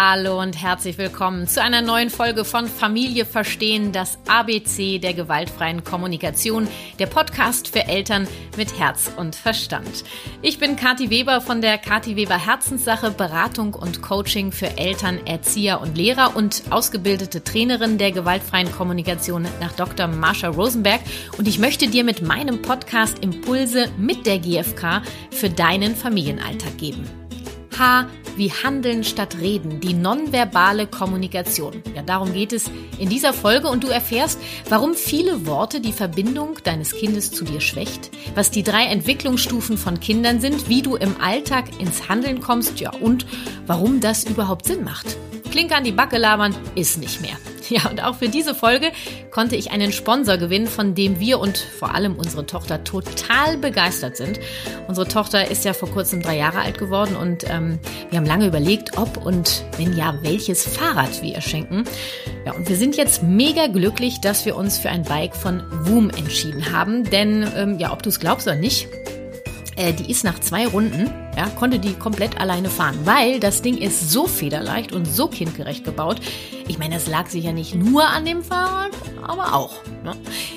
Hallo und herzlich willkommen zu einer neuen Folge von Familie Verstehen, das ABC der gewaltfreien Kommunikation, der Podcast für Eltern mit Herz und Verstand. Ich bin Kathi Weber von der Kathi Weber Herzenssache Beratung und Coaching für Eltern, Erzieher und Lehrer und ausgebildete Trainerin der gewaltfreien Kommunikation nach Dr. Marsha Rosenberg und ich möchte dir mit meinem Podcast Impulse mit der GfK für deinen Familienalltag geben. H wie Handeln statt Reden, die nonverbale Kommunikation. Ja, darum geht es in dieser Folge und du erfährst, warum viele Worte die Verbindung deines Kindes zu dir schwächt, was die drei Entwicklungsstufen von Kindern sind, wie du im Alltag ins Handeln kommst, ja, und warum das überhaupt Sinn macht. Klinke an die Backe labern ist nicht mehr. Ja, und auch für diese Folge konnte ich einen Sponsor gewinnen, von dem wir und vor allem unsere Tochter total begeistert sind. Unsere Tochter ist ja vor kurzem drei Jahre alt geworden und ähm, wir haben lange überlegt, ob und wenn ja, welches Fahrrad wir ihr schenken. Ja, und wir sind jetzt mega glücklich, dass wir uns für ein Bike von Woom entschieden haben. Denn, ähm, ja, ob du es glaubst oder nicht, äh, die ist nach zwei Runden, ja, konnte die komplett alleine fahren, weil das Ding ist so federleicht und so kindgerecht gebaut. Ich meine, das lag sicher nicht nur an dem Fahrrad, aber auch. Ne?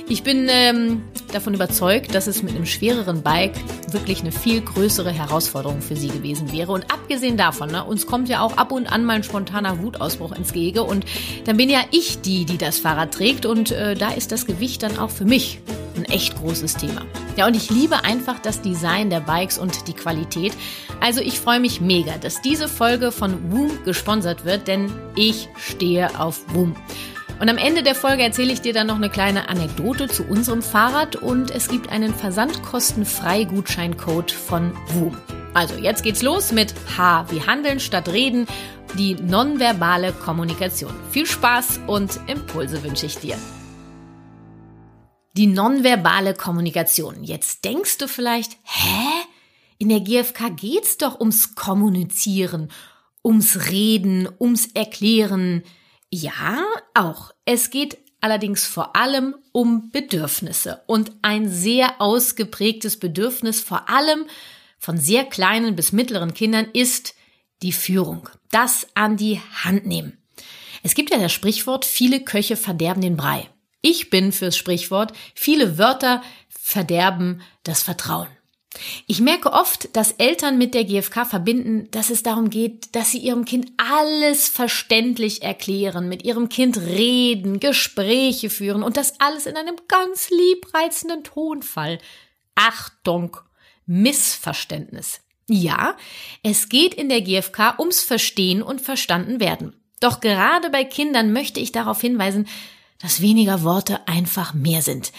Ich bin ähm, davon überzeugt, dass es mit einem schwereren Bike wirklich eine viel größere Herausforderung für sie gewesen wäre. Und abgesehen davon, ne, uns kommt ja auch ab und an mal ein spontaner Wutausbruch ins Gehege und dann bin ja ich die, die das Fahrrad trägt und äh, da ist das Gewicht dann auch für mich ein echt großes Thema. Ja, und ich liebe einfach das Design der Bikes und die Qualität. Also ich freue mich mega, dass diese Folge von Woom gesponsert wird, denn ich stehe auf Woom. Und am Ende der Folge erzähle ich dir dann noch eine kleine Anekdote zu unserem Fahrrad und es gibt einen versandkostenfrei Gutscheincode von Woom. Also jetzt geht's los mit H wie Handeln statt Reden, die nonverbale Kommunikation. Viel Spaß und Impulse wünsche ich dir. Die nonverbale Kommunikation. Jetzt denkst du vielleicht, hä? In der GfK geht's doch ums Kommunizieren, ums Reden, ums Erklären. Ja, auch. Es geht allerdings vor allem um Bedürfnisse und ein sehr ausgeprägtes Bedürfnis vor allem von sehr kleinen bis mittleren Kindern ist die Führung. Das an die Hand nehmen. Es gibt ja das Sprichwort, viele Köche verderben den Brei. Ich bin fürs Sprichwort, viele Wörter verderben das Vertrauen. Ich merke oft, dass Eltern mit der GfK verbinden, dass es darum geht, dass sie ihrem Kind alles verständlich erklären, mit ihrem Kind reden, Gespräche führen und das alles in einem ganz liebreizenden Tonfall. Achtung, Missverständnis. Ja, es geht in der GfK ums Verstehen und Verstanden werden. Doch gerade bei Kindern möchte ich darauf hinweisen, dass weniger Worte einfach mehr sind.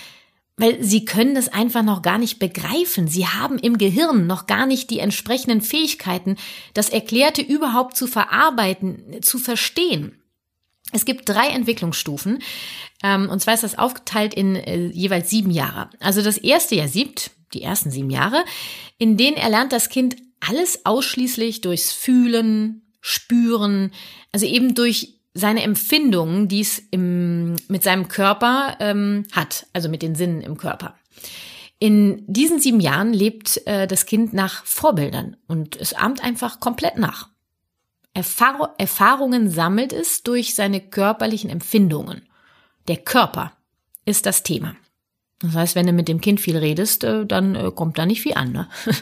Weil sie können es einfach noch gar nicht begreifen. Sie haben im Gehirn noch gar nicht die entsprechenden Fähigkeiten, das Erklärte überhaupt zu verarbeiten, zu verstehen. Es gibt drei Entwicklungsstufen, ähm, und zwar ist das aufgeteilt in äh, jeweils sieben Jahre. Also das erste Jahr siebt, die ersten sieben Jahre, in denen erlernt das Kind alles ausschließlich durchs Fühlen, Spüren, also eben durch seine Empfindungen, die es im, mit seinem Körper ähm, hat, also mit den Sinnen im Körper. In diesen sieben Jahren lebt äh, das Kind nach Vorbildern und es ahmt einfach komplett nach. Erfahr Erfahrungen sammelt es durch seine körperlichen Empfindungen. Der Körper ist das Thema. Das heißt, wenn du mit dem Kind viel redest, äh, dann äh, kommt da nicht viel an. Ne?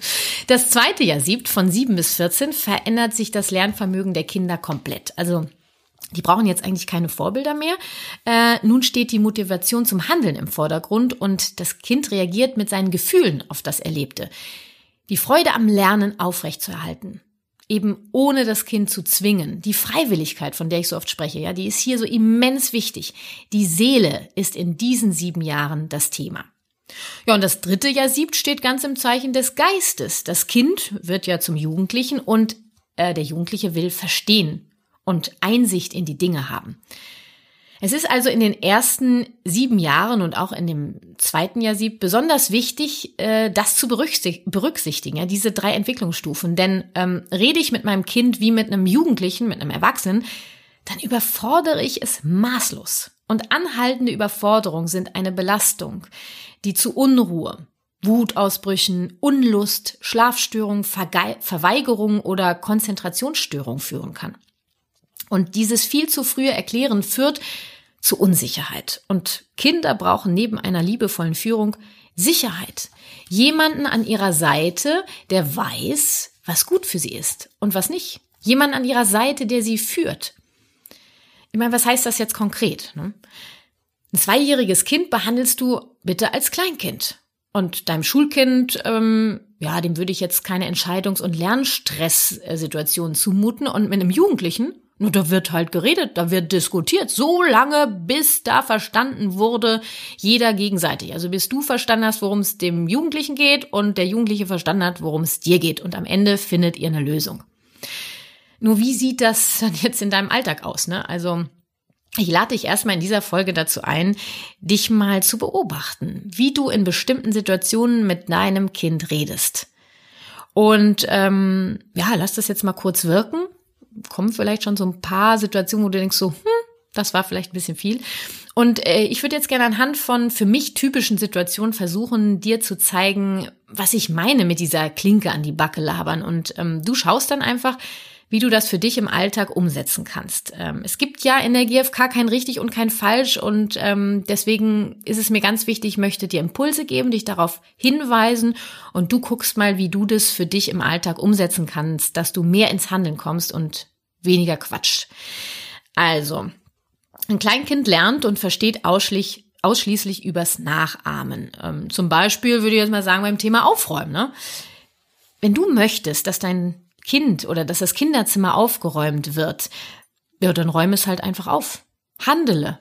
Das zweite Jahr siebt, von sieben bis 14, verändert sich das Lernvermögen der Kinder komplett. Also die brauchen jetzt eigentlich keine Vorbilder mehr. Äh, nun steht die Motivation zum Handeln im Vordergrund und das Kind reagiert mit seinen Gefühlen auf das Erlebte. Die Freude am Lernen aufrechtzuerhalten. Eben ohne das Kind zu zwingen. Die Freiwilligkeit, von der ich so oft spreche, ja, die ist hier so immens wichtig. Die Seele ist in diesen sieben Jahren das Thema. Ja, und das dritte Jahr siebt steht ganz im Zeichen des Geistes. Das Kind wird ja zum Jugendlichen und äh, der Jugendliche will verstehen, und Einsicht in die Dinge haben. Es ist also in den ersten sieben Jahren und auch in dem zweiten Jahr sieb besonders wichtig, äh, das zu berücksichtigen, diese drei Entwicklungsstufen. Denn ähm, rede ich mit meinem Kind wie mit einem Jugendlichen, mit einem Erwachsenen, dann überfordere ich es maßlos. Und anhaltende Überforderung sind eine Belastung, die zu Unruhe, Wutausbrüchen, Unlust, Schlafstörungen, Verweigerung oder Konzentrationsstörung führen kann. Und dieses viel zu frühe Erklären führt zu Unsicherheit. Und Kinder brauchen neben einer liebevollen Führung Sicherheit. Jemanden an ihrer Seite, der weiß, was gut für sie ist und was nicht. Jemanden an ihrer Seite, der sie führt. Ich meine, was heißt das jetzt konkret? Ne? Ein zweijähriges Kind behandelst du bitte als Kleinkind. Und deinem Schulkind, ähm, ja, dem würde ich jetzt keine Entscheidungs- und Lernstresssituation zumuten. Und mit einem Jugendlichen, nur da wird halt geredet, da wird diskutiert, so lange, bis da verstanden wurde, jeder gegenseitig. Also bis du verstanden hast, worum es dem Jugendlichen geht und der Jugendliche verstanden hat, worum es dir geht. Und am Ende findet ihr eine Lösung. Nur wie sieht das dann jetzt in deinem Alltag aus? Ne? Also ich lade dich erstmal in dieser Folge dazu ein, dich mal zu beobachten, wie du in bestimmten Situationen mit deinem Kind redest. Und ähm, ja, lass das jetzt mal kurz wirken. Kommen vielleicht schon so ein paar Situationen, wo du denkst so, hm, das war vielleicht ein bisschen viel. Und äh, ich würde jetzt gerne anhand von für mich typischen Situationen versuchen, dir zu zeigen, was ich meine mit dieser Klinke an die Backe labern. Und ähm, du schaust dann einfach, wie du das für dich im Alltag umsetzen kannst. Ähm, es gibt ja in der GfK kein richtig und kein falsch und ähm, deswegen ist es mir ganz wichtig, ich möchte dir Impulse geben, dich darauf hinweisen und du guckst mal, wie du das für dich im Alltag umsetzen kannst, dass du mehr ins Handeln kommst und weniger Quatsch. Also, ein Kleinkind lernt und versteht ausschließlich ausschließlich übers Nachahmen. Ähm, zum Beispiel würde ich jetzt mal sagen beim Thema Aufräumen. Ne? Wenn du möchtest, dass dein Kind oder dass das Kinderzimmer aufgeräumt wird, ja, dann räume es halt einfach auf. Handele.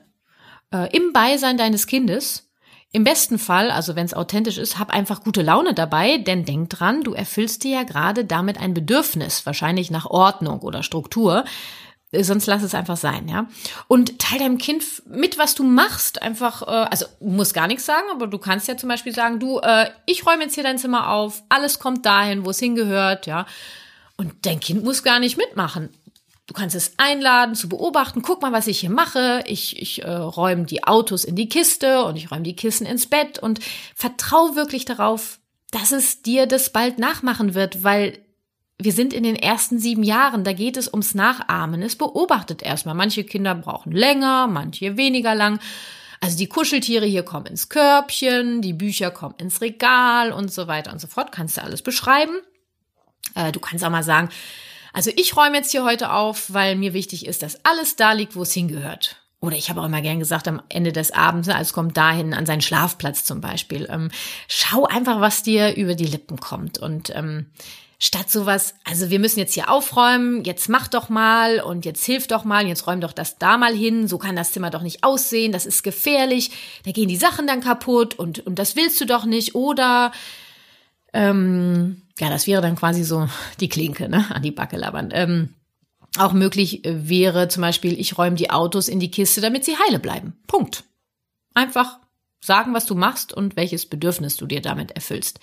Äh, Im Beisein deines Kindes. Im besten Fall, also wenn es authentisch ist, hab einfach gute Laune dabei, denn denk dran, du erfüllst dir ja gerade damit ein Bedürfnis, wahrscheinlich nach Ordnung oder Struktur. Äh, sonst lass es einfach sein, ja. Und teil deinem Kind mit, was du machst. Einfach, äh, also muss gar nichts sagen, aber du kannst ja zum Beispiel sagen, du, äh, ich räume jetzt hier dein Zimmer auf, alles kommt dahin, wo es hingehört, ja. Und dein Kind muss gar nicht mitmachen. Du kannst es einladen, zu beobachten. Guck mal, was ich hier mache. Ich, ich äh, räume die Autos in die Kiste und ich räume die Kissen ins Bett und vertrau wirklich darauf, dass es dir das bald nachmachen wird, weil wir sind in den ersten sieben Jahren, da geht es ums Nachahmen. Es beobachtet erstmal. Manche Kinder brauchen länger, manche weniger lang. Also die Kuscheltiere hier kommen ins Körbchen, die Bücher kommen ins Regal und so weiter und so fort. Kannst du alles beschreiben. Äh, du kannst auch mal sagen, also ich räume jetzt hier heute auf, weil mir wichtig ist, dass alles da liegt, wo es hingehört. Oder ich habe auch immer gern gesagt, am Ende des Abends, also kommt dahin an seinen Schlafplatz zum Beispiel. Ähm, schau einfach, was dir über die Lippen kommt. Und ähm, statt sowas, also wir müssen jetzt hier aufräumen, jetzt mach doch mal und jetzt hilf doch mal, jetzt räum doch das da mal hin, so kann das Zimmer doch nicht aussehen, das ist gefährlich, da gehen die Sachen dann kaputt und, und das willst du doch nicht. Oder ähm, ja, das wäre dann quasi so die Klinke, ne, an die Backe labern. Ähm, auch möglich wäre zum Beispiel, ich räume die Autos in die Kiste, damit sie heile bleiben. Punkt. Einfach sagen, was du machst und welches Bedürfnis du dir damit erfüllst.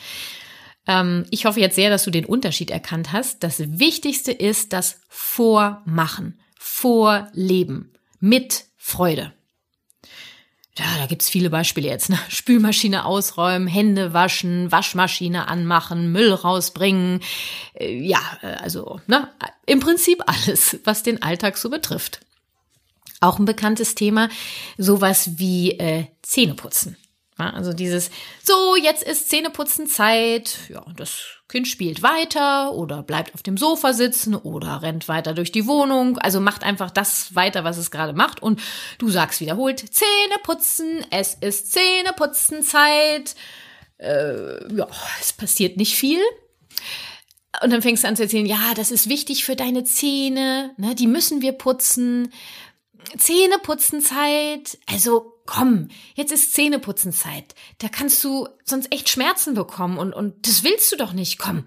Ähm, ich hoffe jetzt sehr, dass du den Unterschied erkannt hast. Das Wichtigste ist das Vormachen, Vorleben mit Freude ja, da gibt's viele Beispiele jetzt. Ne? Spülmaschine ausräumen, Hände waschen, Waschmaschine anmachen, Müll rausbringen. Äh, ja, äh, also ne? im Prinzip alles, was den Alltag so betrifft. Auch ein bekanntes Thema, sowas wie äh, Zähneputzen. Also dieses, so, jetzt ist Zähneputzen-Zeit. Ja, das Kind spielt weiter oder bleibt auf dem Sofa sitzen oder rennt weiter durch die Wohnung. Also macht einfach das weiter, was es gerade macht. Und du sagst wiederholt, Zähneputzen, es ist Zähneputzen-Zeit. Äh, ja, es passiert nicht viel. Und dann fängst du an zu erzählen, ja, das ist wichtig für deine Zähne, ne, die müssen wir putzen. Zähneputzenzeit. Also komm, jetzt ist Zähneputzenzeit. Da kannst du sonst echt Schmerzen bekommen und, und das willst du doch nicht. Komm,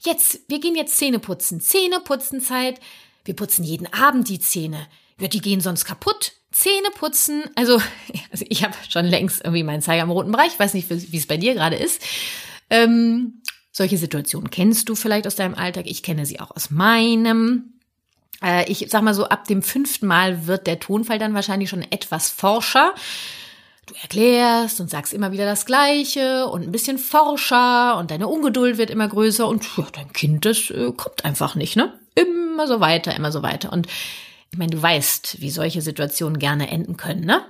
jetzt, wir gehen jetzt Zähne putzen. Zähneputzenzeit. Wir putzen jeden Abend die Zähne. Ja, die gehen sonst kaputt. Zähne putzen. Also, also ich habe schon längst irgendwie meinen Zeiger im roten Bereich. Ich weiß nicht, wie es bei dir gerade ist. Ähm, solche Situationen kennst du vielleicht aus deinem Alltag. Ich kenne sie auch aus meinem. Äh, ich sag mal so, ab dem fünften Mal wird der Tonfall dann wahrscheinlich schon etwas forscher. Du erklärst und sagst immer wieder das Gleiche und ein bisschen forscher und deine Ungeduld wird immer größer und ja, dein Kind, das äh, kommt einfach nicht, ne? Immer so weiter, immer so weiter. Und Ich meine, du weißt, wie solche Situationen gerne enden können, ne?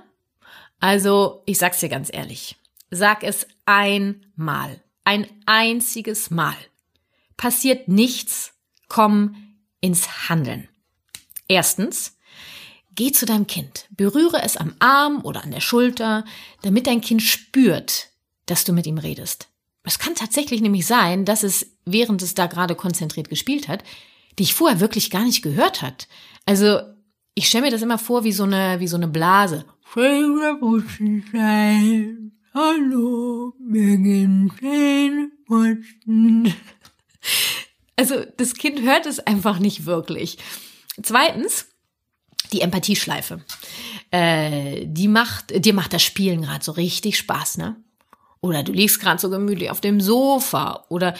Also, ich sag's dir ganz ehrlich. Sag es einmal. Ein einziges Mal. Passiert nichts. Komm ins Handeln. Erstens, geh zu deinem Kind. Berühre es am Arm oder an der Schulter, damit dein Kind spürt, dass du mit ihm redest. Es kann tatsächlich nämlich sein, dass es, während es da gerade konzentriert gespielt hat, dich vorher wirklich gar nicht gehört hat. Also, ich stelle mir das immer vor wie so eine, wie so eine Blase. Hallo. Also, das Kind hört es einfach nicht wirklich. Zweitens, die Empathieschleife. Äh, die macht, dir macht das Spielen gerade so richtig Spaß, ne? Oder du liegst gerade so gemütlich auf dem Sofa. Oder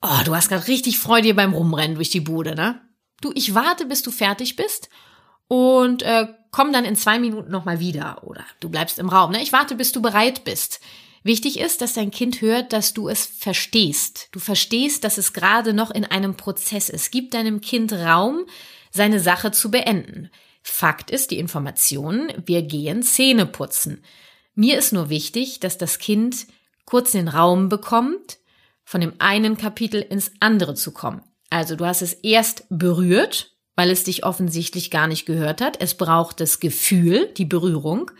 oh, du hast gerade richtig Freude beim Rumrennen durch die Bude, ne? Du, ich warte, bis du fertig bist und äh, komm dann in zwei Minuten nochmal wieder. Oder du bleibst im Raum, ne? Ich warte, bis du bereit bist. Wichtig ist, dass dein Kind hört, dass du es verstehst. Du verstehst, dass es gerade noch in einem Prozess ist. Gib deinem Kind Raum, seine Sache zu beenden. Fakt ist die Information, wir gehen Zähne putzen. Mir ist nur wichtig, dass das Kind kurz den Raum bekommt, von dem einen Kapitel ins andere zu kommen. Also du hast es erst berührt, weil es dich offensichtlich gar nicht gehört hat. Es braucht das Gefühl, die Berührung.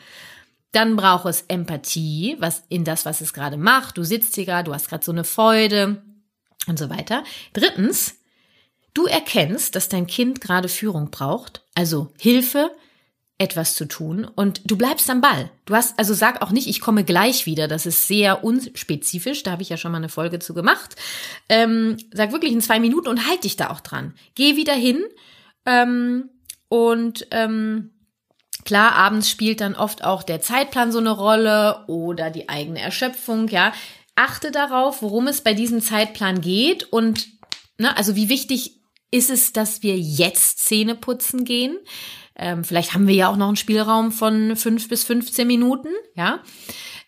Dann braucht es Empathie, was in das, was es gerade macht. Du sitzt hier gerade, du hast gerade so eine Freude und so weiter. Drittens, du erkennst, dass dein Kind gerade Führung braucht, also Hilfe, etwas zu tun und du bleibst am Ball. Du hast, also sag auch nicht, ich komme gleich wieder. Das ist sehr unspezifisch. Da habe ich ja schon mal eine Folge zu gemacht. Ähm, sag wirklich in zwei Minuten und halt dich da auch dran. Geh wieder hin ähm, und ähm, klar, abends spielt dann oft auch der Zeitplan so eine Rolle oder die eigene Erschöpfung. Ja, achte darauf, worum es bei diesem Zeitplan geht und ne, also wie wichtig ist es, dass wir jetzt Zähne putzen gehen ähm, vielleicht haben wir ja auch noch einen Spielraum von fünf bis 15 Minuten, ja.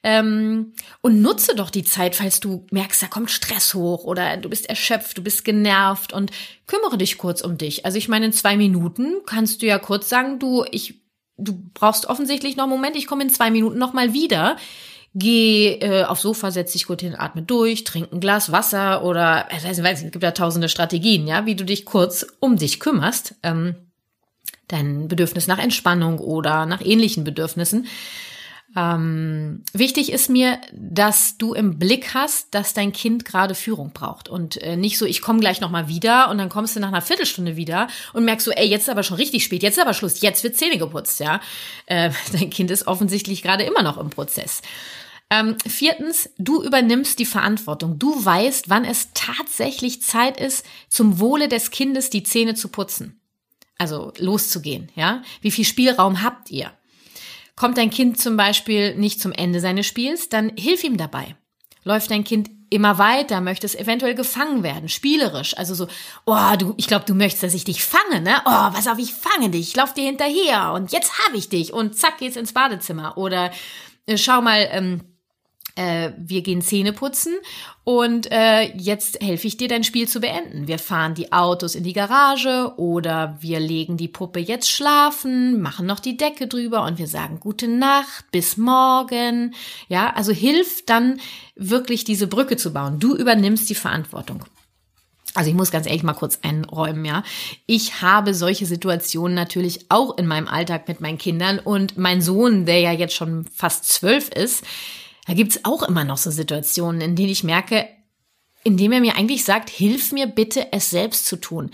Ähm, und nutze doch die Zeit, falls du merkst, da kommt Stress hoch oder du bist erschöpft, du bist genervt und kümmere dich kurz um dich. Also ich meine, in zwei Minuten kannst du ja kurz sagen, du, ich, du brauchst offensichtlich noch einen Moment, ich komme in zwei Minuten noch mal wieder geh äh, aufs Sofa, setz dich gut hin, atme durch, trink ein Glas Wasser oder äh, weiß nicht, es gibt ja tausende Strategien, ja, wie du dich kurz um dich kümmerst. Ähm, dein Bedürfnis nach Entspannung oder nach ähnlichen Bedürfnissen. Ähm, wichtig ist mir, dass du im Blick hast, dass dein Kind gerade Führung braucht und äh, nicht so, ich komme gleich noch mal wieder und dann kommst du nach einer Viertelstunde wieder und merkst so, ey, jetzt ist aber schon richtig spät, jetzt ist aber Schluss, jetzt wird Zähne geputzt, ja. Äh, dein Kind ist offensichtlich gerade immer noch im Prozess. Ähm, viertens, du übernimmst die Verantwortung. Du weißt, wann es tatsächlich Zeit ist, zum Wohle des Kindes die Zähne zu putzen also loszugehen, ja? Wie viel Spielraum habt ihr? Kommt dein Kind zum Beispiel nicht zum Ende seines Spiels, dann hilf ihm dabei. Läuft dein Kind immer weiter, möchte es eventuell gefangen werden, spielerisch, also so, oh, du, ich glaube, du möchtest, dass ich dich fange, ne? Oh, was auf, ich fange dich, ich lauf dir hinterher und jetzt habe ich dich und zack geht's ins Badezimmer oder äh, schau mal, ähm, äh, wir gehen Zähne putzen und äh, jetzt helfe ich dir, dein Spiel zu beenden. Wir fahren die Autos in die Garage oder wir legen die Puppe jetzt schlafen, machen noch die Decke drüber und wir sagen gute Nacht, bis morgen. Ja, also hilf dann wirklich diese Brücke zu bauen. Du übernimmst die Verantwortung. Also ich muss ganz ehrlich mal kurz einräumen, ja. Ich habe solche Situationen natürlich auch in meinem Alltag mit meinen Kindern und mein Sohn, der ja jetzt schon fast zwölf ist, da gibt's auch immer noch so Situationen, in denen ich merke, indem er mir eigentlich sagt, hilf mir bitte, es selbst zu tun.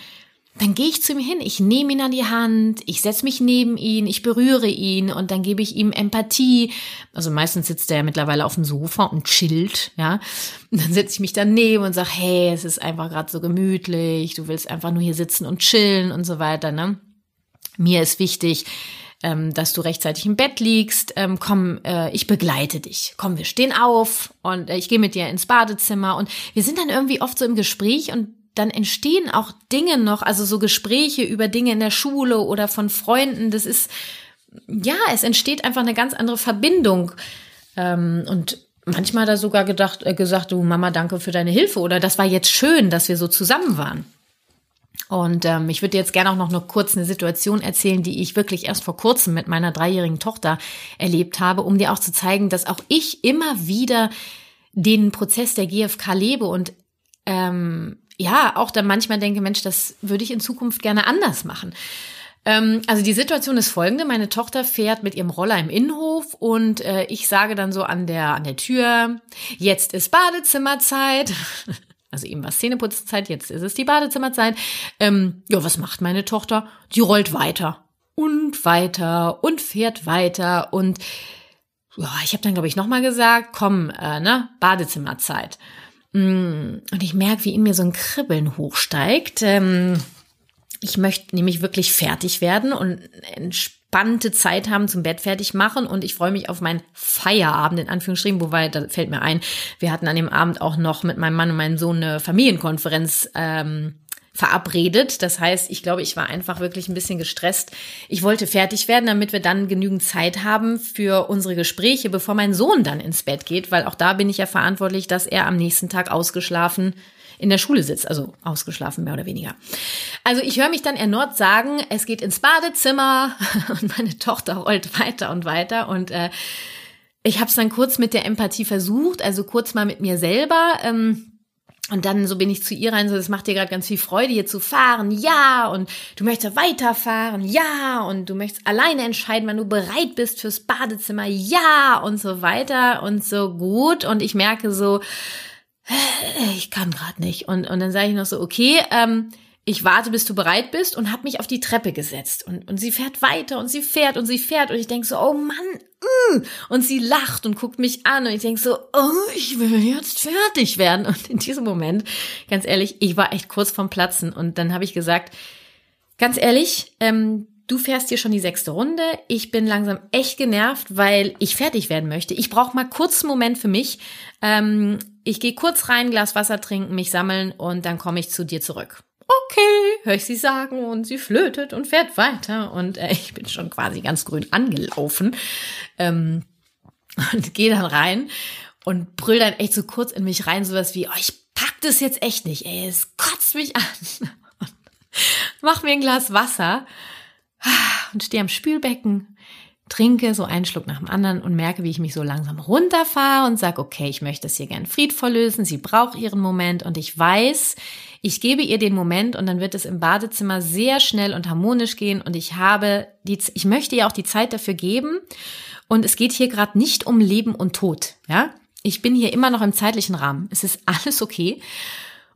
Dann gehe ich zu ihm hin, ich nehme ihn an die Hand, ich setze mich neben ihn, ich berühre ihn und dann gebe ich ihm Empathie. Also meistens sitzt er ja mittlerweile auf dem Sofa und chillt, ja. Und dann setze ich mich daneben und sage, hey, es ist einfach gerade so gemütlich, du willst einfach nur hier sitzen und chillen und so weiter, ne? Mir ist wichtig, ähm, dass du rechtzeitig im Bett liegst. Ähm, komm, äh, ich begleite dich. Komm, wir stehen auf und äh, ich gehe mit dir ins Badezimmer. Und wir sind dann irgendwie oft so im Gespräch und dann entstehen auch Dinge noch, also so Gespräche über Dinge in der Schule oder von Freunden. Das ist, ja, es entsteht einfach eine ganz andere Verbindung. Ähm, und manchmal da sogar gedacht, äh, gesagt, du Mama, danke für deine Hilfe oder das war jetzt schön, dass wir so zusammen waren. Und ähm, ich würde jetzt gerne auch noch nur kurz eine Situation erzählen, die ich wirklich erst vor kurzem mit meiner dreijährigen Tochter erlebt habe, um dir auch zu zeigen, dass auch ich immer wieder den Prozess der GfK lebe und ähm, ja, auch dann manchmal denke, Mensch, das würde ich in Zukunft gerne anders machen. Ähm, also die Situation ist folgende. Meine Tochter fährt mit ihrem Roller im Innenhof und äh, ich sage dann so an der, an der Tür, jetzt ist Badezimmerzeit. Also eben war Zähneputzzeit, jetzt ist es die Badezimmerzeit. Ähm, ja, was macht meine Tochter? Die rollt weiter und weiter und fährt weiter und ja, ich habe dann glaube ich noch mal gesagt, komm, äh, ne, Badezimmerzeit. Mm, und ich merke, wie in mir so ein Kribbeln hochsteigt. Ähm, ich möchte nämlich wirklich fertig werden und entspannte Zeit haben zum Bett fertig machen und ich freue mich auf meinen Feierabend in Anführungsstrichen, wobei da fällt mir ein, wir hatten an dem Abend auch noch mit meinem Mann und meinem Sohn eine Familienkonferenz ähm, verabredet. Das heißt, ich glaube, ich war einfach wirklich ein bisschen gestresst. Ich wollte fertig werden, damit wir dann genügend Zeit haben für unsere Gespräche, bevor mein Sohn dann ins Bett geht, weil auch da bin ich ja verantwortlich, dass er am nächsten Tag ausgeschlafen in der Schule sitzt, also ausgeschlafen mehr oder weniger. Also ich höre mich dann erneut sagen, es geht ins Badezimmer und meine Tochter rollt weiter und weiter und äh, ich habe es dann kurz mit der Empathie versucht, also kurz mal mit mir selber. Ähm, und dann so bin ich zu ihr rein, so, das macht dir gerade ganz viel Freude, hier zu fahren, ja, und du möchtest weiterfahren, ja, und du möchtest alleine entscheiden, wann du bereit bist fürs Badezimmer, ja, und so weiter und so gut. Und ich merke so, ich kann gerade nicht. Und, und dann sage ich noch so, okay, ähm, ich warte, bis du bereit bist und habe mich auf die Treppe gesetzt. Und, und sie fährt weiter und sie fährt und sie fährt. Und ich denk so, oh Mann. Mm. Und sie lacht und guckt mich an. Und ich denk so, oh, ich will jetzt fertig werden. Und in diesem Moment, ganz ehrlich, ich war echt kurz vorm Platzen. Und dann habe ich gesagt, ganz ehrlich, ähm, du fährst hier schon die sechste Runde. Ich bin langsam echt genervt, weil ich fertig werden möchte. Ich brauche mal kurz einen Moment für mich. Ähm, ich gehe kurz rein, Glas Wasser trinken, mich sammeln und dann komme ich zu dir zurück. Okay, höre ich sie sagen und sie flötet und fährt weiter und äh, ich bin schon quasi ganz grün angelaufen ähm, und gehe dann rein und brüll dann echt so kurz in mich rein, sowas wie, oh, ich pack das jetzt echt nicht, ey, es kotzt mich an. Mach mir ein Glas Wasser und stehe am Spülbecken trinke so einen Schluck nach dem anderen und merke, wie ich mich so langsam runterfahre und sage, okay, ich möchte es hier gern friedvoll lösen. Sie braucht ihren Moment und ich weiß, ich gebe ihr den Moment und dann wird es im Badezimmer sehr schnell und harmonisch gehen und ich habe die, ich möchte ihr auch die Zeit dafür geben und es geht hier gerade nicht um Leben und Tod, ja? Ich bin hier immer noch im zeitlichen Rahmen. Es ist alles okay.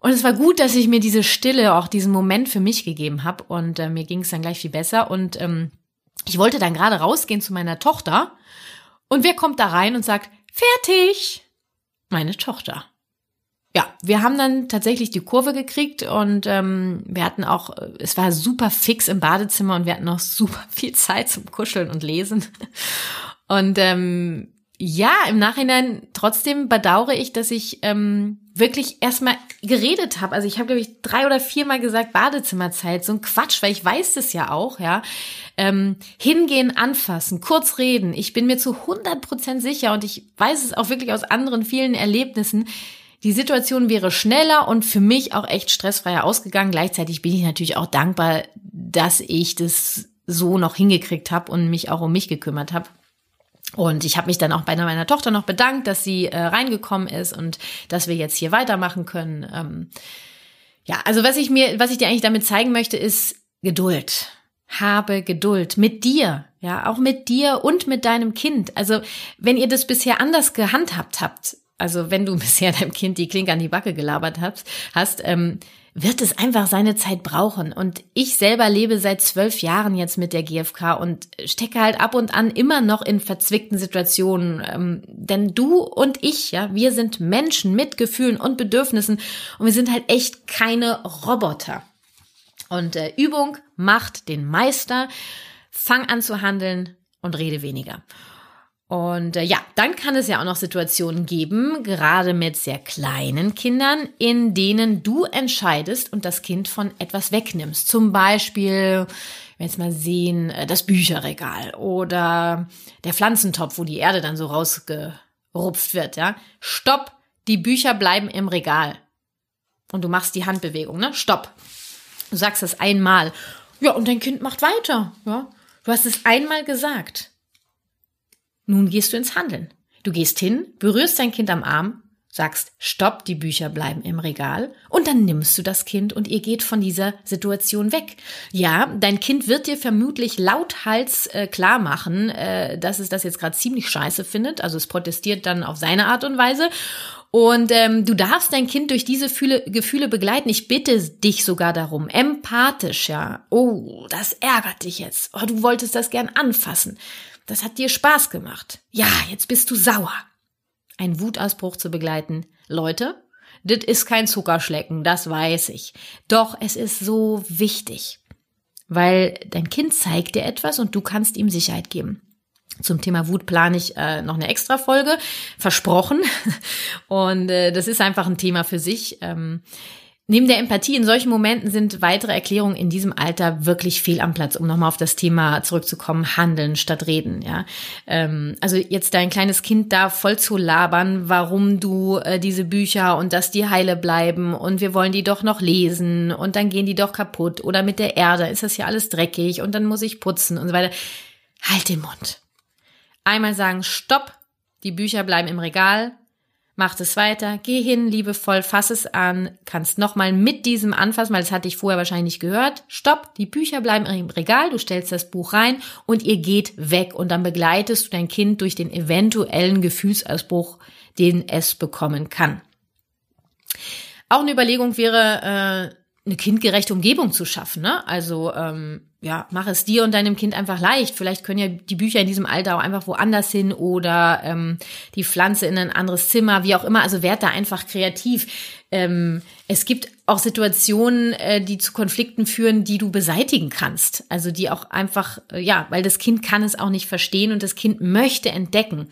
Und es war gut, dass ich mir diese Stille, auch diesen Moment für mich gegeben habe. Und äh, mir ging es dann gleich viel besser. Und ähm, ich wollte dann gerade rausgehen zu meiner Tochter und wer kommt da rein und sagt, fertig? Meine Tochter. Ja, wir haben dann tatsächlich die Kurve gekriegt und ähm, wir hatten auch, es war super fix im Badezimmer und wir hatten noch super viel Zeit zum Kuscheln und Lesen. Und ähm, ja, im Nachhinein trotzdem bedauere ich, dass ich ähm, wirklich erstmal geredet habe. Also ich habe, glaube ich, drei oder viermal gesagt, Badezimmerzeit, so ein Quatsch, weil ich weiß das ja auch, ja. Ähm, hingehen, anfassen, kurz reden. Ich bin mir zu 100 Prozent sicher und ich weiß es auch wirklich aus anderen vielen Erlebnissen. Die Situation wäre schneller und für mich auch echt stressfreier ausgegangen. Gleichzeitig bin ich natürlich auch dankbar, dass ich das so noch hingekriegt habe und mich auch um mich gekümmert habe. Und ich habe mich dann auch bei meiner Tochter noch bedankt, dass sie äh, reingekommen ist und dass wir jetzt hier weitermachen können. Ähm, ja, also was ich mir, was ich dir eigentlich damit zeigen möchte, ist Geduld. Habe Geduld mit dir, ja, auch mit dir und mit deinem Kind. Also wenn ihr das bisher anders gehandhabt habt, also wenn du bisher deinem Kind die Klinke an die Backe gelabert hast, hast ähm, wird es einfach seine Zeit brauchen. Und ich selber lebe seit zwölf Jahren jetzt mit der GfK und stecke halt ab und an immer noch in verzwickten Situationen. Ähm, denn du und ich, ja, wir sind Menschen mit Gefühlen und Bedürfnissen und wir sind halt echt keine Roboter. Und äh, Übung macht den Meister. Fang an zu handeln und rede weniger. Und äh, ja, dann kann es ja auch noch Situationen geben, gerade mit sehr kleinen Kindern, in denen du entscheidest und das Kind von etwas wegnimmst. Zum Beispiel, wenn wir jetzt mal sehen, äh, das Bücherregal oder der Pflanzentopf, wo die Erde dann so rausgerupft wird. Ja, stopp, die Bücher bleiben im Regal. Und du machst die Handbewegung, ne? Stopp. Du sagst es einmal. Ja, und dein Kind macht weiter. Ja. Du hast es einmal gesagt. Nun gehst du ins Handeln. Du gehst hin, berührst dein Kind am Arm, sagst, stopp, die Bücher bleiben im Regal und dann nimmst du das Kind und ihr geht von dieser Situation weg. Ja, dein Kind wird dir vermutlich lauthals äh, klar machen, äh, dass es das jetzt gerade ziemlich scheiße findet. Also es protestiert dann auf seine Art und Weise. Und ähm, du darfst dein Kind durch diese Fühle, Gefühle begleiten. Ich bitte dich sogar darum, empathisch, ja. Oh, das ärgert dich jetzt. Oh, du wolltest das gern anfassen. Das hat dir Spaß gemacht. Ja, jetzt bist du sauer einen Wutausbruch zu begleiten. Leute, das ist kein Zuckerschlecken, das weiß ich. Doch es ist so wichtig, weil dein Kind zeigt dir etwas und du kannst ihm Sicherheit geben. Zum Thema Wut plane ich äh, noch eine extra Folge, versprochen. Und äh, das ist einfach ein Thema für sich. Ähm, Neben der Empathie in solchen Momenten sind weitere Erklärungen in diesem Alter wirklich fehl am Platz, um nochmal auf das Thema zurückzukommen, handeln statt reden, ja. Ähm, also jetzt dein kleines Kind da voll zu labern, warum du äh, diese Bücher und dass die heile bleiben und wir wollen die doch noch lesen und dann gehen die doch kaputt oder mit der Erde ist das ja alles dreckig und dann muss ich putzen und so weiter. Halt den Mund. Einmal sagen, stopp, die Bücher bleiben im Regal, Mach es weiter, geh hin, liebevoll, fass es an, kannst nochmal mit diesem anfassen, weil das hatte ich vorher wahrscheinlich nicht gehört. Stopp, die Bücher bleiben im Regal, du stellst das Buch rein und ihr geht weg und dann begleitest du dein Kind durch den eventuellen Gefühlsausbruch, den es bekommen kann. Auch eine Überlegung wäre, äh, eine kindgerechte Umgebung zu schaffen. Ne? Also ähm, ja, mach es dir und deinem Kind einfach leicht. Vielleicht können ja die Bücher in diesem Alter auch einfach woanders hin oder ähm, die Pflanze in ein anderes Zimmer, wie auch immer. Also werd da einfach kreativ. Ähm, es gibt auch Situationen, äh, die zu Konflikten führen, die du beseitigen kannst. Also die auch einfach, äh, ja, weil das Kind kann es auch nicht verstehen und das Kind möchte entdecken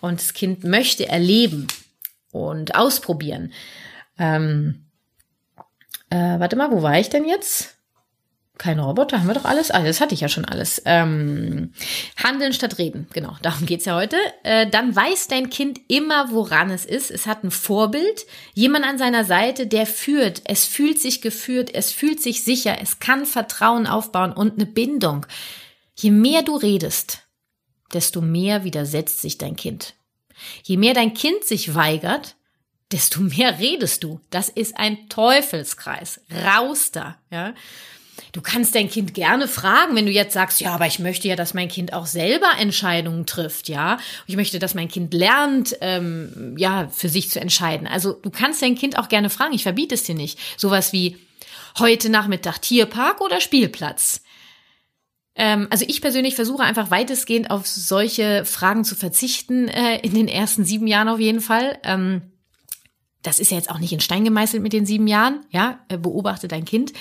und das Kind möchte erleben und ausprobieren. Ähm, äh, warte mal, wo war ich denn jetzt? Kein Roboter, haben wir doch alles? Ah, das hatte ich ja schon alles. Ähm, handeln statt reden, genau, darum geht's ja heute. Äh, dann weiß dein Kind immer, woran es ist. Es hat ein Vorbild, jemand an seiner Seite, der führt. Es fühlt sich geführt, es fühlt sich sicher, es kann Vertrauen aufbauen und eine Bindung. Je mehr du redest, desto mehr widersetzt sich dein Kind. Je mehr dein Kind sich weigert, desto mehr redest du. Das ist ein Teufelskreis. Raus da, ja. Du kannst dein Kind gerne fragen, wenn du jetzt sagst, ja, aber ich möchte ja, dass mein Kind auch selber Entscheidungen trifft, ja. Ich möchte, dass mein Kind lernt, ähm, ja, für sich zu entscheiden. Also du kannst dein Kind auch gerne fragen. Ich verbiete es dir nicht. Sowas wie heute Nachmittag Tierpark oder Spielplatz. Ähm, also ich persönlich versuche einfach weitestgehend auf solche Fragen zu verzichten äh, in den ersten sieben Jahren auf jeden Fall. Das ist ja jetzt auch nicht in Stein gemeißelt mit den sieben Jahren, ja, äh, beobachte dein Kind,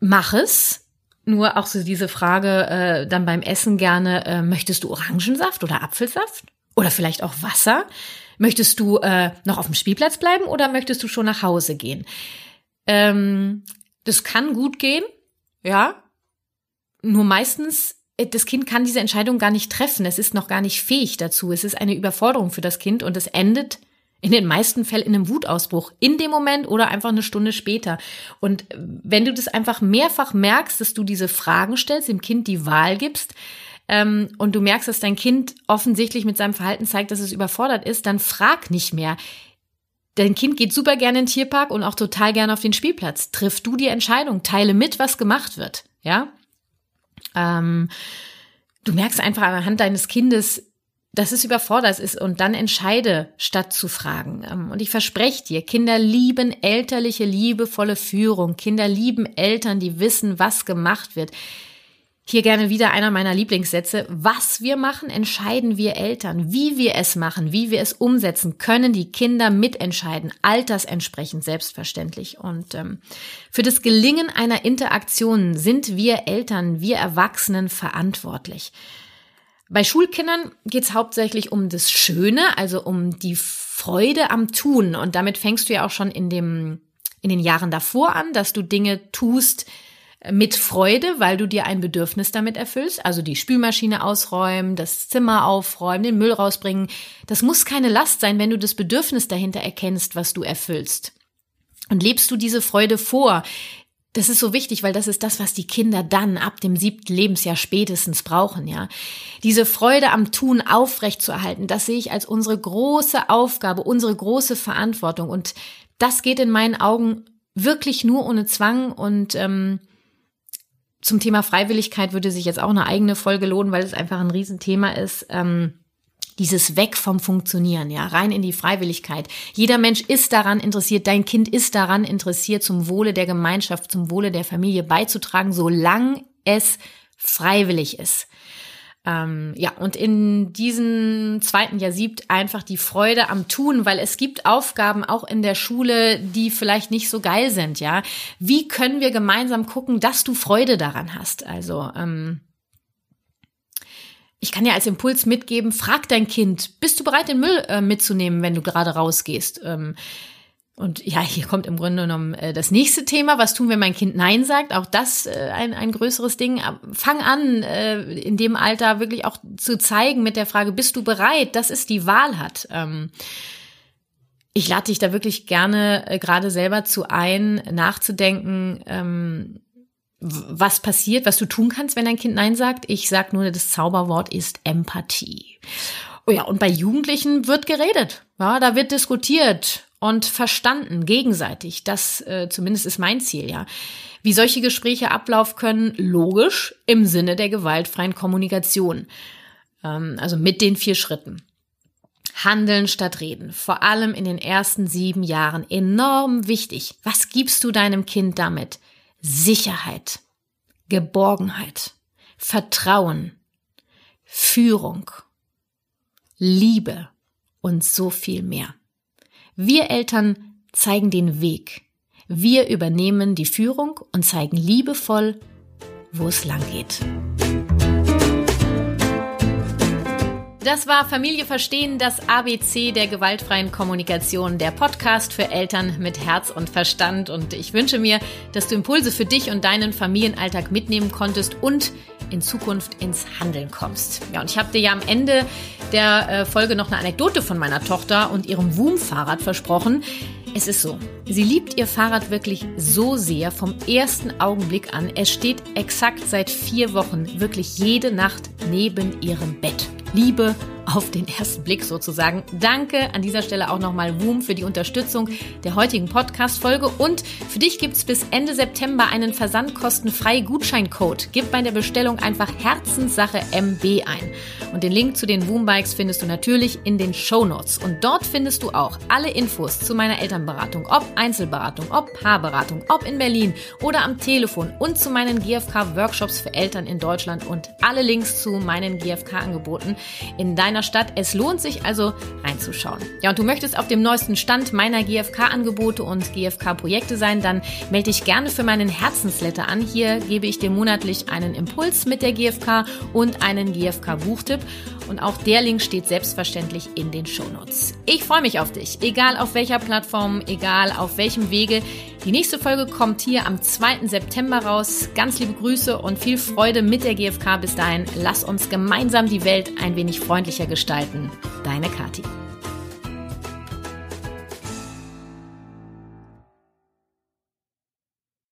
mach es. Nur auch so diese Frage äh, dann beim Essen gerne, äh, möchtest du Orangensaft oder Apfelsaft? Oder vielleicht auch Wasser? Möchtest du äh, noch auf dem Spielplatz bleiben oder möchtest du schon nach Hause gehen? Ähm, das kann gut gehen, ja. Nur meistens, äh, das Kind kann diese Entscheidung gar nicht treffen. Es ist noch gar nicht fähig dazu. Es ist eine Überforderung für das Kind und es endet in den meisten Fällen in einem Wutausbruch. In dem Moment oder einfach eine Stunde später. Und wenn du das einfach mehrfach merkst, dass du diese Fragen stellst, dem Kind die Wahl gibst, ähm, und du merkst, dass dein Kind offensichtlich mit seinem Verhalten zeigt, dass es überfordert ist, dann frag nicht mehr. Dein Kind geht super gerne in den Tierpark und auch total gerne auf den Spielplatz. Triff du die Entscheidung, teile mit, was gemacht wird. Ja. Ähm, du merkst einfach anhand deines Kindes, dass es überfordert ist und dann entscheide, statt zu fragen. Ähm, und ich verspreche dir, Kinder lieben elterliche, liebevolle Führung. Kinder lieben Eltern, die wissen, was gemacht wird. Hier gerne wieder einer meiner Lieblingssätze. Was wir machen, entscheiden wir Eltern. Wie wir es machen, wie wir es umsetzen, können die Kinder mitentscheiden, altersentsprechend selbstverständlich. Und ähm, für das Gelingen einer Interaktion sind wir Eltern, wir Erwachsenen verantwortlich. Bei Schulkindern geht es hauptsächlich um das Schöne, also um die Freude am Tun. Und damit fängst du ja auch schon in, dem, in den Jahren davor an, dass du Dinge tust mit Freude, weil du dir ein Bedürfnis damit erfüllst. Also die Spülmaschine ausräumen, das Zimmer aufräumen, den Müll rausbringen. Das muss keine Last sein, wenn du das Bedürfnis dahinter erkennst, was du erfüllst. Und lebst du diese Freude vor, das ist so wichtig, weil das ist das, was die Kinder dann ab dem siebten Lebensjahr spätestens brauchen, ja. Diese Freude am Tun aufrechtzuerhalten, das sehe ich als unsere große Aufgabe, unsere große Verantwortung. Und das geht in meinen Augen wirklich nur ohne Zwang und ähm, zum Thema Freiwilligkeit würde sich jetzt auch eine eigene Folge lohnen, weil es einfach ein Riesenthema ist. Ähm, dieses Weg vom Funktionieren, ja, rein in die Freiwilligkeit. Jeder Mensch ist daran interessiert, dein Kind ist daran interessiert, zum Wohle der Gemeinschaft, zum Wohle der Familie beizutragen, solange es freiwillig ist. Ähm, ja, und in diesem zweiten Jahr siebt einfach die Freude am Tun, weil es gibt Aufgaben auch in der Schule, die vielleicht nicht so geil sind, ja. Wie können wir gemeinsam gucken, dass du Freude daran hast? Also, ähm, ich kann ja als Impuls mitgeben, frag dein Kind, bist du bereit, den Müll äh, mitzunehmen, wenn du gerade rausgehst? Ähm, und ja, hier kommt im Grunde genommen äh, das nächste Thema. Was tun, wenn mein Kind Nein sagt? Auch das äh, ein, ein größeres Ding. Fang an, äh, in dem Alter wirklich auch zu zeigen mit der Frage, bist du bereit, dass es die Wahl hat? Ähm, ich lade dich da wirklich gerne äh, gerade selber zu ein, nachzudenken, ähm, was passiert, was du tun kannst, wenn dein Kind Nein sagt. Ich sag nur, das Zauberwort ist Empathie. Oh ja, und bei Jugendlichen wird geredet. Ja, da wird diskutiert und verstanden, gegenseitig. Das äh, zumindest ist mein Ziel, ja. Wie solche Gespräche ablaufen können, logisch im Sinne der gewaltfreien Kommunikation. Ähm, also mit den vier Schritten. Handeln statt reden. Vor allem in den ersten sieben Jahren enorm wichtig. Was gibst du deinem Kind damit? Sicherheit, Geborgenheit, Vertrauen, Führung, Liebe und so viel mehr. Wir Eltern zeigen den Weg. Wir übernehmen die Führung und zeigen liebevoll, wo es lang geht. Das war Familie verstehen, das ABC der gewaltfreien Kommunikation, der Podcast für Eltern mit Herz und Verstand. Und ich wünsche mir, dass du Impulse für dich und deinen Familienalltag mitnehmen konntest und in Zukunft ins Handeln kommst. Ja, und ich habe dir ja am Ende der äh, Folge noch eine Anekdote von meiner Tochter und ihrem Woom-Fahrrad versprochen. Es ist so, sie liebt ihr Fahrrad wirklich so sehr vom ersten Augenblick an. Es steht exakt seit vier Wochen wirklich jede Nacht neben ihrem Bett. Liebe auf den ersten Blick sozusagen. Danke an dieser Stelle auch nochmal WUM für die Unterstützung der heutigen Podcast-Folge. Und für dich gibt's bis Ende September einen versandkostenfrei Gutscheincode. Gib bei der Bestellung einfach Herzenssache MB ein. Und den Link zu den WUM-Bikes findest du natürlich in den Show Notes. Und dort findest du auch alle Infos zu meiner Elternberatung, ob Einzelberatung, ob Paarberatung, ob in Berlin oder am Telefon und zu meinen GFK-Workshops für Eltern in Deutschland und alle Links zu meinen GFK-Angeboten in deiner Stadt. Es lohnt sich also reinzuschauen. Ja, und du möchtest auf dem neuesten Stand meiner GFK-Angebote und GFK-Projekte sein, dann melde dich gerne für meinen Herzensletter an. Hier gebe ich dir monatlich einen Impuls mit der GFK und einen GFK-Buchtipp. Und auch der Link steht selbstverständlich in den Shownotes. Ich freue mich auf dich, egal auf welcher Plattform, egal auf welchem Wege. Die nächste Folge kommt hier am 2. September raus. Ganz liebe Grüße und viel Freude mit der GfK. Bis dahin, lass uns gemeinsam die Welt ein wenig freundlicher gestalten. Deine Kathi.